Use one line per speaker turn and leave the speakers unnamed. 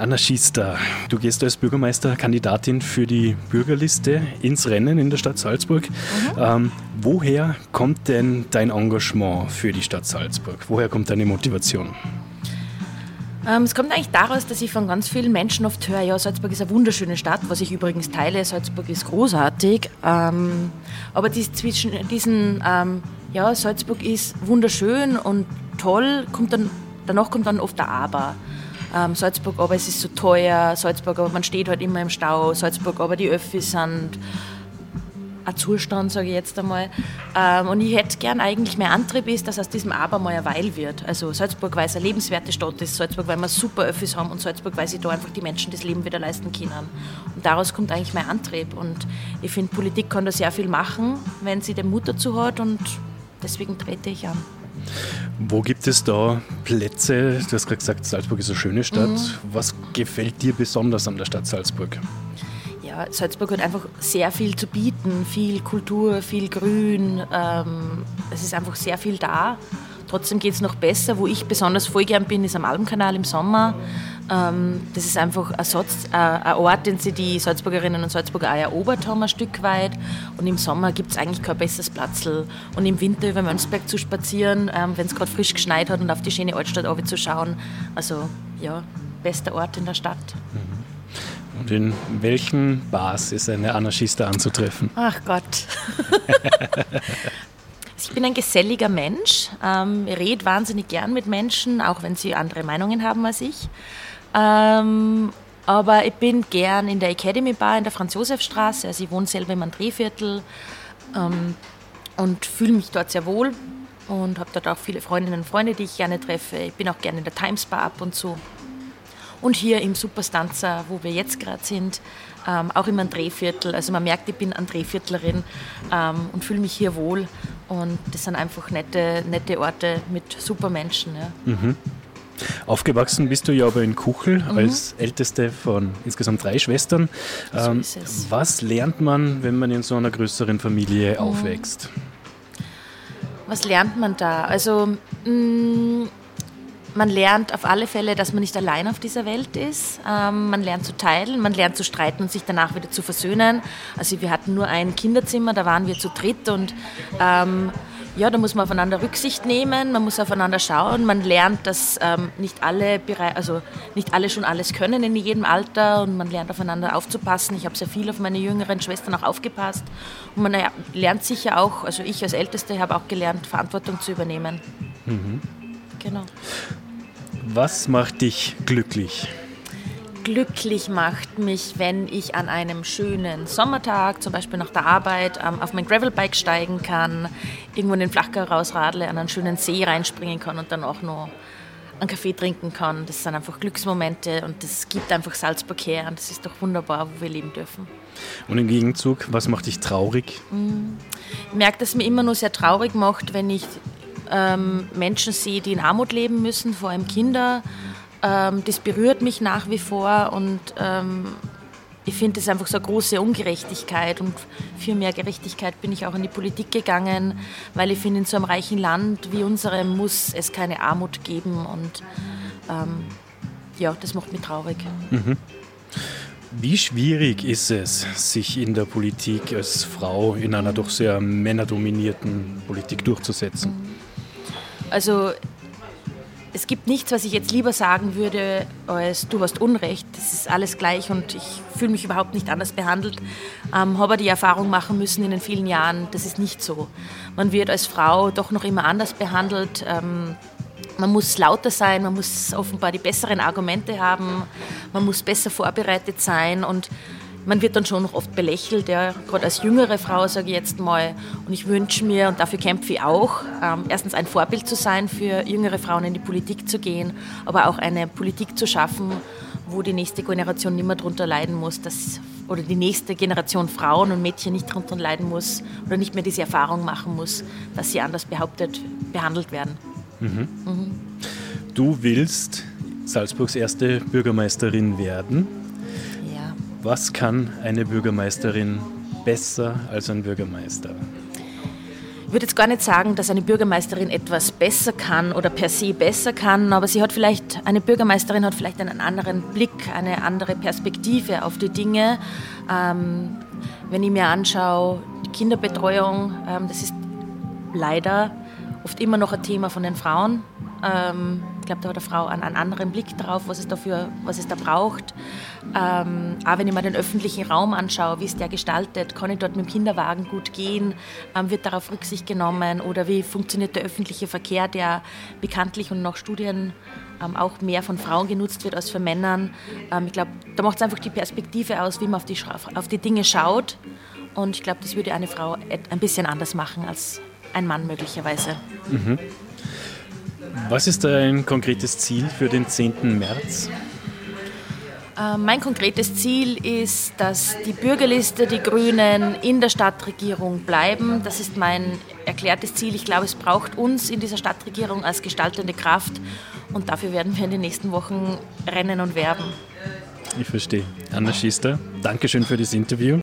Anna Schiester, du gehst als Bürgermeisterkandidatin für die Bürgerliste ins Rennen in der Stadt Salzburg. Mhm. Ähm, woher kommt denn dein Engagement für die Stadt Salzburg? Woher kommt deine Motivation?
Ähm, es kommt eigentlich daraus, dass ich von ganz vielen Menschen oft höre, ja, Salzburg ist eine wunderschöne Stadt, was ich übrigens teile. Salzburg ist großartig. Ähm, aber dies, zwischen diesen, ähm, ja, Salzburg ist wunderschön und toll, kommt dann, danach kommt dann oft der Aber. Ähm, Salzburg, aber es ist so teuer, Salzburg, aber man steht halt immer im Stau, Salzburg, aber die Öffis sind ein Zustand, sage ich jetzt einmal. Ähm, und ich hätte gern eigentlich, mein Antrieb ist, dass aus diesem Aber mal ein Weil wird. Also Salzburg, weil es eine lebenswerte Stadt ist, Salzburg, weil wir super Öffis haben und Salzburg, weil sich da einfach die Menschen das Leben wieder leisten können. Und daraus kommt eigentlich mein Antrieb. Und ich finde, Politik kann da sehr viel machen, wenn sie den Mut dazu hat und deswegen trete ich an.
Wo gibt es da Plätze? Du hast gerade gesagt, Salzburg ist eine schöne Stadt. Mhm. Was gefällt dir besonders an der Stadt Salzburg?
Ja, Salzburg hat einfach sehr viel zu bieten, viel Kultur, viel Grün. Ähm, es ist einfach sehr viel da. Trotzdem geht es noch besser. Wo ich besonders voll gern bin, ist am Almkanal im Sommer. Ähm, das ist einfach ein, Satz, äh, ein, Ort, den sie die Salzburgerinnen und Salzburger auch erobert haben, ein Stück weit. Und im Sommer gibt es eigentlich kein besseres Platzl. Und im Winter über Mönchsberg zu spazieren, ähm, wenn es gerade frisch geschneit hat und auf die schöne Altstadt zu schauen. Also ja, bester Ort in der Stadt. Mhm.
Und in welchen Bars ist eine Anarchista anzutreffen?
Ach Gott. ich bin ein geselliger Mensch. Ähm, ich rede wahnsinnig gern mit Menschen, auch wenn sie andere Meinungen haben als ich. Ähm, aber ich bin gern in der Academy Bar in der Franz-Josef-Straße. Also ich wohne selber im André-Viertel ähm, und fühle mich dort sehr wohl und habe dort auch viele Freundinnen und Freunde, die ich gerne treffe. Ich bin auch gerne in der Times Bar ab und zu. Und hier im Superstanzer, wo wir jetzt gerade sind, ähm, auch im André-Viertel. Also man merkt, ich bin André-Viertlerin ähm, und fühle mich hier wohl. Und das sind einfach nette, nette Orte mit super Menschen. Ja. Mhm.
Aufgewachsen bist du ja aber in Kuchel mhm. als älteste von insgesamt drei Schwestern. Ähm, so was lernt man, wenn man in so einer größeren Familie mhm. aufwächst?
Was lernt man da? Also mh, mm, man lernt auf alle Fälle, dass man nicht allein auf dieser Welt ist. Ähm, man lernt zu teilen, man lernt zu streiten und sich danach wieder zu versöhnen. Also wir hatten nur ein Kinderzimmer, da waren wir zu dritt und ähm, ja, da muss man aufeinander Rücksicht nehmen, man muss aufeinander schauen, man lernt, dass ähm, nicht, alle also nicht alle schon alles können in jedem Alter und man lernt aufeinander aufzupassen. Ich habe sehr viel auf meine jüngeren Schwestern auch aufgepasst und man lernt sicher auch, also ich als Älteste habe auch gelernt, Verantwortung zu übernehmen. Mhm.
Genau. Was macht dich glücklich?
Glücklich macht mich, wenn ich an einem schönen Sommertag, zum Beispiel nach der Arbeit, ähm, auf mein Gravelbike steigen kann, irgendwo in den Flachgau rausradle, an einen schönen See reinspringen kann und dann auch noch einen Kaffee trinken kann. Das sind einfach Glücksmomente und das gibt einfach Salzburg her und das ist doch wunderbar, wo wir leben dürfen.
Und im Gegenzug, was macht dich traurig?
Ich merke, dass es mir immer nur sehr traurig macht, wenn ich ähm, Menschen sehe, die in Armut leben müssen, vor allem Kinder. Ähm, das berührt mich nach wie vor und ähm, ich finde es einfach so eine große Ungerechtigkeit und für mehr Gerechtigkeit bin ich auch in die Politik gegangen, weil ich finde, in so einem reichen Land wie unserem muss es keine Armut geben und ähm, ja, das macht mich traurig. Mhm.
Wie schwierig ist es, sich in der Politik als Frau in einer doch sehr männerdominierten Politik durchzusetzen?
Also es gibt nichts, was ich jetzt lieber sagen würde, als du hast Unrecht. Das ist alles gleich und ich fühle mich überhaupt nicht anders behandelt. Ähm, habe die Erfahrung machen müssen in den vielen Jahren, das ist nicht so. Man wird als Frau doch noch immer anders behandelt. Ähm, man muss lauter sein, man muss offenbar die besseren Argumente haben, man muss besser vorbereitet sein und man wird dann schon noch oft belächelt, ja, gerade als jüngere Frau, sage ich jetzt mal. Und ich wünsche mir, und dafür kämpfe ich auch, ähm, erstens ein Vorbild zu sein, für jüngere Frauen in die Politik zu gehen, aber auch eine Politik zu schaffen, wo die nächste Generation nicht mehr darunter leiden muss, dass, oder die nächste Generation Frauen und Mädchen nicht darunter leiden muss oder nicht mehr diese Erfahrung machen muss, dass sie anders behauptet, behandelt werden. Mhm.
Mhm. Du willst Salzburgs erste Bürgermeisterin werden. Was kann eine Bürgermeisterin besser als ein Bürgermeister?
würde jetzt gar nicht sagen, dass eine Bürgermeisterin etwas besser kann oder per se besser kann, aber sie hat vielleicht, eine Bürgermeisterin hat vielleicht einen anderen Blick, eine andere Perspektive auf die Dinge. Ähm, wenn ich mir anschaue, die Kinderbetreuung, ähm, das ist leider oft immer noch ein Thema von den Frauen. Ähm, ich glaube, da hat eine Frau einen, einen, anderen Blick drauf, was es, dafür, was es da braucht. Ähm, auch wenn ich mir den öffentlichen Raum anschaue, wie ist der gestaltet, kann ich dort mit dem Kinderwagen gut gehen, ähm, wird darauf Rücksicht genommen oder wie funktioniert der öffentliche Verkehr, der bekanntlich und nach Studien ähm, auch mehr von Frauen genutzt wird als von Männern. Ähm, ich glaube, da macht es einfach die Perspektive aus, wie man auf die, auf die Dinge schaut. Und ich glaube, das würde eine Frau ein bisschen anders machen als ein Mann möglicherweise. Mhm.
Was ist dein konkretes Ziel für den 10. März?
Äh, mein konkretes Ziel ist, dass die Bürgerliste, die Grünen in der Stadtregierung bleiben. Das ist mein erklärtes Ziel. Ich glaube, es braucht uns in dieser Stadtregierung als gestaltende Kraft und dafür werden wir in den nächsten Wochen rennen und werben.
Ich verstehe. Anna Schister, Dankeschön für das Interview.